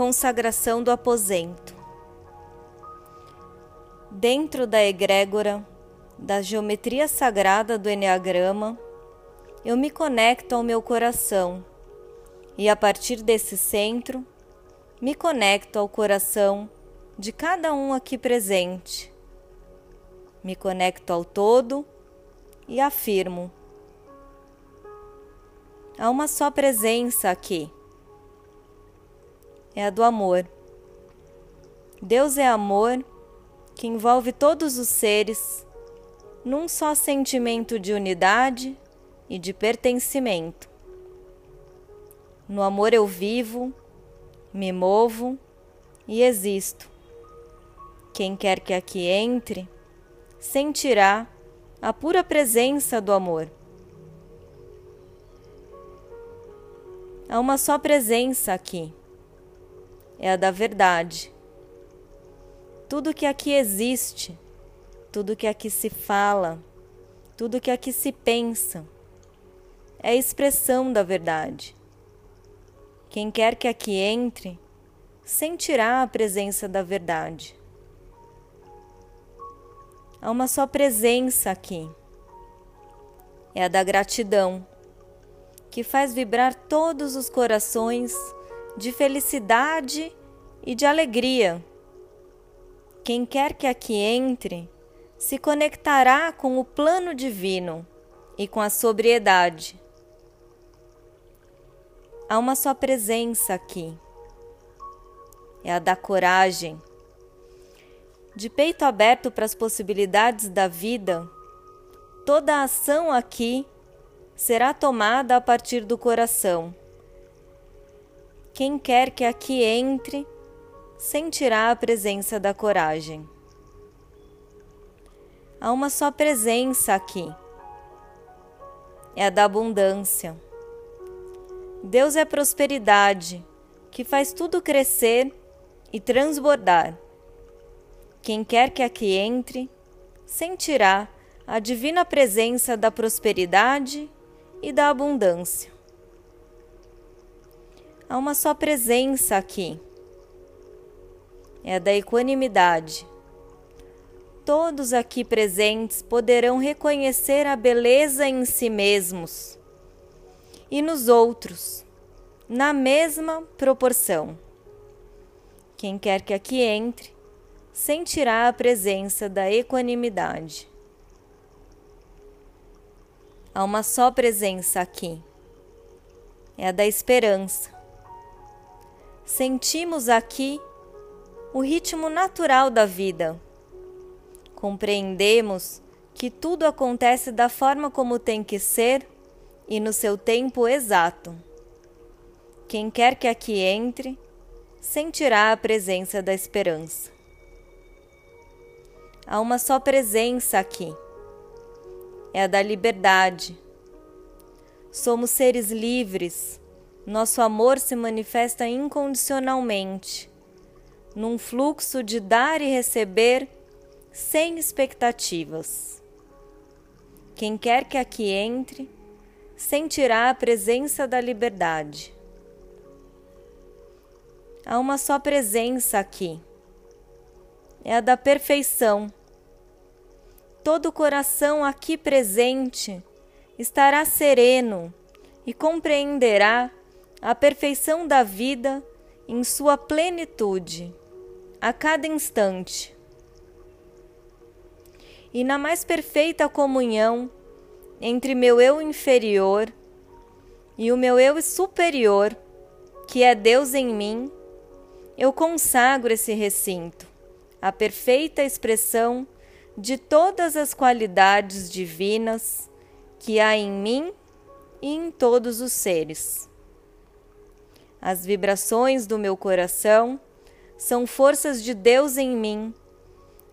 Consagração do aposento. Dentro da egrégora da geometria sagrada do Enneagrama, eu me conecto ao meu coração e, a partir desse centro, me conecto ao coração de cada um aqui presente. Me conecto ao todo e afirmo: há uma só presença aqui. É a do amor. Deus é amor que envolve todos os seres num só sentimento de unidade e de pertencimento. No amor eu vivo, me movo e existo. Quem quer que aqui entre, sentirá a pura presença do amor. Há uma só presença aqui, é a da verdade. Tudo que aqui existe, tudo que aqui se fala, tudo que aqui se pensa, é a expressão da verdade. Quem quer que aqui entre, sentirá a presença da verdade. Há uma só presença aqui. É a da gratidão, que faz vibrar todos os corações de felicidade e de alegria. Quem quer que aqui entre, se conectará com o plano divino e com a sobriedade há uma só presença aqui. É a da coragem. De peito aberto para as possibilidades da vida, toda ação aqui será tomada a partir do coração. Quem quer que aqui entre, sentirá a presença da coragem. Há uma só presença aqui. É a da abundância Deus é prosperidade, que faz tudo crescer e transbordar. Quem quer que aqui entre, sentirá a divina presença da prosperidade e da abundância. Há uma só presença aqui. É a da equanimidade. Todos aqui presentes poderão reconhecer a beleza em si mesmos e nos outros, na mesma proporção. Quem quer que aqui entre, sentirá a presença da equanimidade. Há uma só presença aqui, é a da esperança. Sentimos aqui o ritmo natural da vida. Compreendemos que tudo acontece da forma como tem que ser e no seu tempo exato. Quem quer que aqui entre, sentirá a presença da esperança. Há uma só presença aqui, é a da liberdade. Somos seres livres, nosso amor se manifesta incondicionalmente, num fluxo de dar e receber sem expectativas. Quem quer que aqui entre, sentirá a presença da liberdade. Há uma só presença aqui, é a da perfeição. Todo o coração aqui presente estará sereno e compreenderá a perfeição da vida em sua plenitude, a cada instante. E na mais perfeita comunhão, entre meu eu inferior e o meu eu superior, que é Deus em mim, eu consagro esse recinto, a perfeita expressão de todas as qualidades divinas que há em mim e em todos os seres. As vibrações do meu coração são forças de Deus em mim,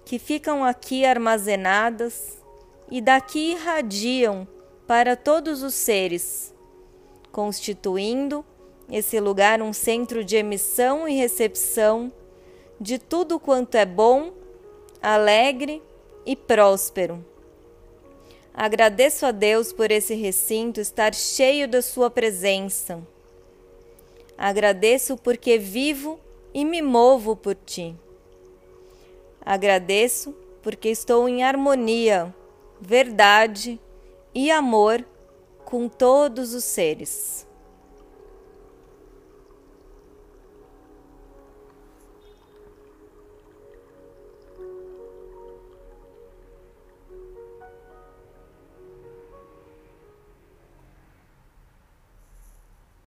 que ficam aqui armazenadas e daqui irradiam para todos os seres, constituindo esse lugar um centro de emissão e recepção de tudo quanto é bom, alegre e próspero. Agradeço a Deus por esse recinto estar cheio da Sua presença. Agradeço porque vivo e me movo por ti. Agradeço porque estou em harmonia, verdade e amor com todos os seres.